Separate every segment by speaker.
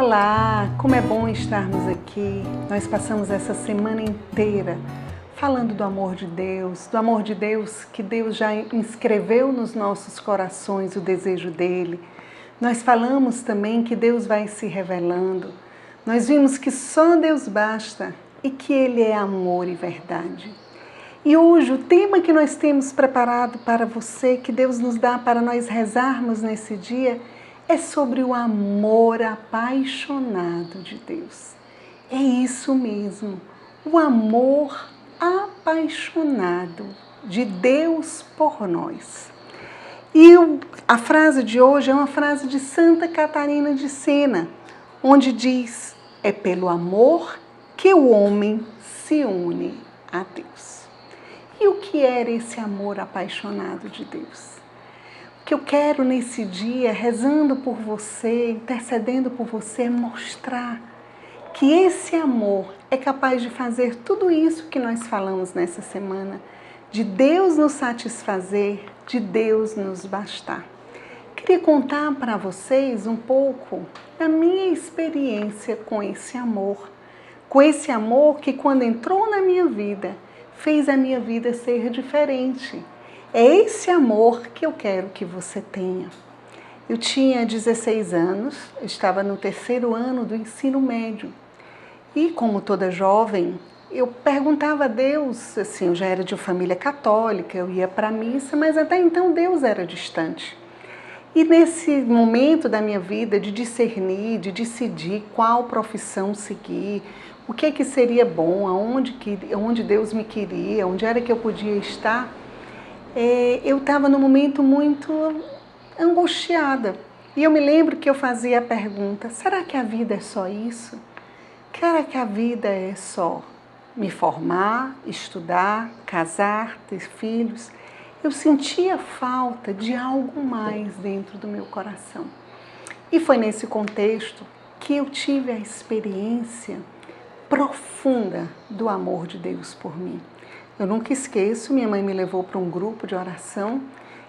Speaker 1: Olá, como é bom estarmos aqui. Nós passamos essa semana inteira falando do amor de Deus, do amor de Deus que Deus já inscreveu nos nossos corações o desejo dele. Nós falamos também que Deus vai se revelando. Nós vimos que só Deus basta e que Ele é amor e verdade. E hoje o tema que nós temos preparado para você, que Deus nos dá para nós rezarmos nesse dia, é sobre o amor apaixonado de Deus. É isso mesmo, o amor apaixonado de Deus por nós. E a frase de hoje é uma frase de Santa Catarina de Sena, onde diz: É pelo amor que o homem se une a Deus. E o que era esse amor apaixonado de Deus? Que eu quero nesse dia, rezando por você, intercedendo por você, mostrar que esse amor é capaz de fazer tudo isso que nós falamos nessa semana, de Deus nos satisfazer, de Deus nos bastar. Queria contar para vocês um pouco da minha experiência com esse amor, com esse amor que quando entrou na minha vida, fez a minha vida ser diferente é esse amor que eu quero que você tenha. Eu tinha 16 anos, estava no terceiro ano do ensino médio. E como toda jovem, eu perguntava a Deus, assim, eu já era de uma família católica, eu ia para a missa, mas até então Deus era distante. E nesse momento da minha vida de discernir, de decidir qual profissão seguir, o que que seria bom, aonde que, onde Deus me queria, onde era que eu podia estar, é, eu estava num momento muito angustiada. E eu me lembro que eu fazia a pergunta: será que a vida é só isso? Será que a vida é só me formar, estudar, casar, ter filhos? Eu sentia falta de algo mais dentro do meu coração. E foi nesse contexto que eu tive a experiência profunda do amor de Deus por mim. Eu nunca esqueço, minha mãe me levou para um grupo de oração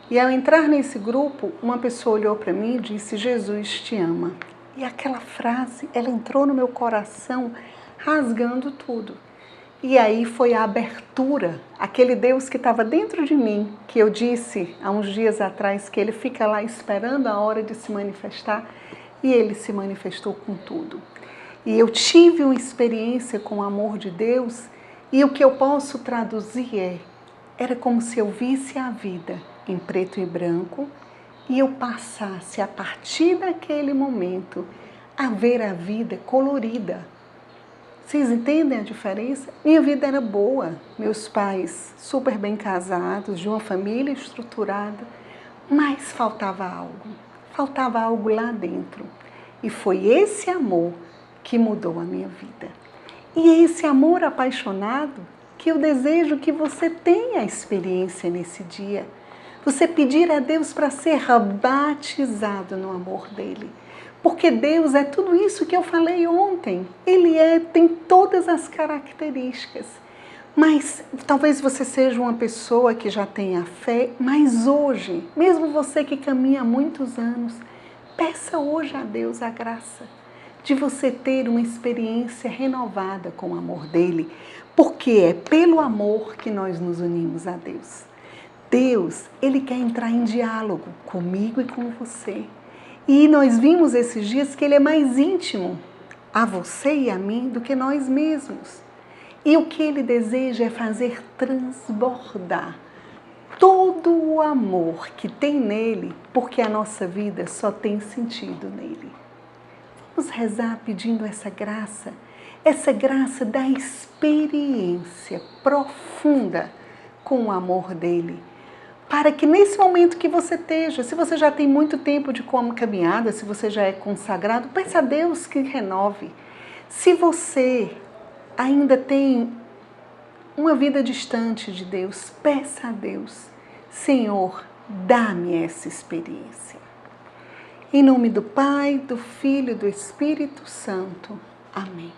Speaker 1: e ao entrar nesse grupo, uma pessoa olhou para mim e disse: Jesus te ama. E aquela frase, ela entrou no meu coração, rasgando tudo. E aí foi a abertura, aquele Deus que estava dentro de mim, que eu disse há uns dias atrás que ele fica lá esperando a hora de se manifestar, e ele se manifestou com tudo. E eu tive uma experiência com o amor de Deus e o que eu posso traduzir é: era como se eu visse a vida em preto e branco e eu passasse a partir daquele momento a ver a vida colorida. Vocês entendem a diferença? Minha vida era boa, meus pais super bem casados, de uma família estruturada, mas faltava algo. Faltava algo lá dentro. E foi esse amor que mudou a minha vida. E é esse amor apaixonado que eu desejo que você tenha experiência nesse dia. Você pedir a Deus para ser batizado no amor dele. Porque Deus é tudo isso que eu falei ontem. Ele é, tem todas as características. Mas talvez você seja uma pessoa que já tenha fé, mas hoje, mesmo você que caminha há muitos anos, peça hoje a Deus a graça de você ter uma experiência renovada com o amor dele, porque é pelo amor que nós nos unimos a Deus. Deus, ele quer entrar em diálogo comigo e com você. E nós vimos esses dias que ele é mais íntimo a você e a mim do que nós mesmos. E o que ele deseja é fazer transbordar todo o amor que tem nele, porque a nossa vida só tem sentido nele. Vamos rezar pedindo essa graça, essa graça da experiência profunda com o amor dele. Para que nesse momento que você esteja, se você já tem muito tempo de como caminhada, se você já é consagrado, peça a Deus que renove. Se você ainda tem uma vida distante de Deus, peça a Deus, Senhor, dá-me essa experiência. Em nome do Pai, do Filho e do Espírito Santo. Amém.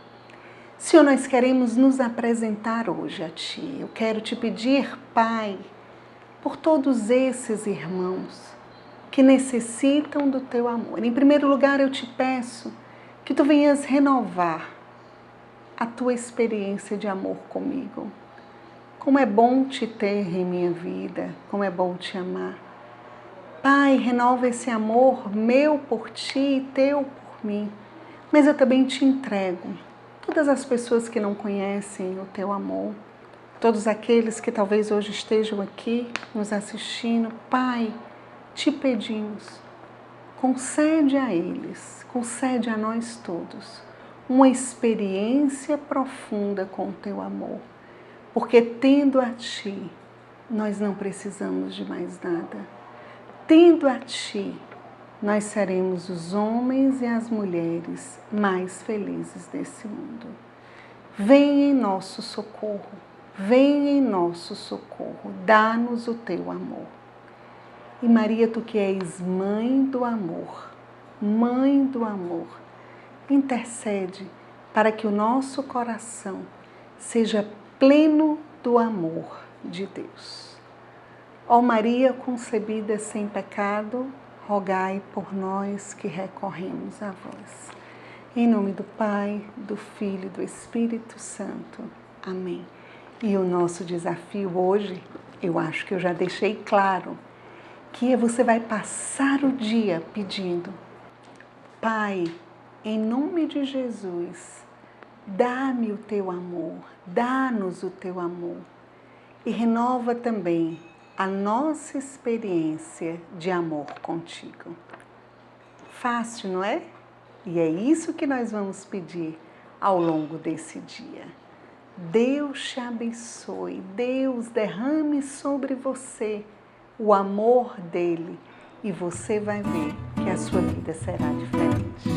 Speaker 1: Senhor, nós queremos nos apresentar hoje a Ti. Eu quero te pedir, Pai, por todos esses irmãos que necessitam do Teu amor. Em primeiro lugar, eu te peço que tu venhas renovar a tua experiência de amor comigo. Como é bom te ter em minha vida, como é bom te amar. Pai, renova esse amor meu por ti e teu por mim. Mas eu também te entrego todas as pessoas que não conhecem o teu amor, todos aqueles que talvez hoje estejam aqui nos assistindo. Pai, te pedimos, concede a eles, concede a nós todos uma experiência profunda com o teu amor, porque tendo a ti, nós não precisamos de mais nada. Tendo a ti, nós seremos os homens e as mulheres mais felizes desse mundo. Vem em nosso socorro, vem em nosso socorro, dá-nos o teu amor. E Maria, tu que és mãe do amor, mãe do amor, intercede para que o nosso coração seja pleno do amor de Deus. Ó Maria concebida sem pecado, rogai por nós que recorremos a vós. Em nome do Pai, do Filho e do Espírito Santo. Amém. E o nosso desafio hoje, eu acho que eu já deixei claro, que você vai passar o dia pedindo: Pai, em nome de Jesus, dá-me o teu amor, dá-nos o teu amor e renova também a nossa experiência de amor contigo. Fácil, não é? E é isso que nós vamos pedir ao longo desse dia. Deus te abençoe, Deus derrame sobre você o amor dele e você vai ver que a sua vida será diferente.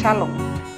Speaker 1: Shalom.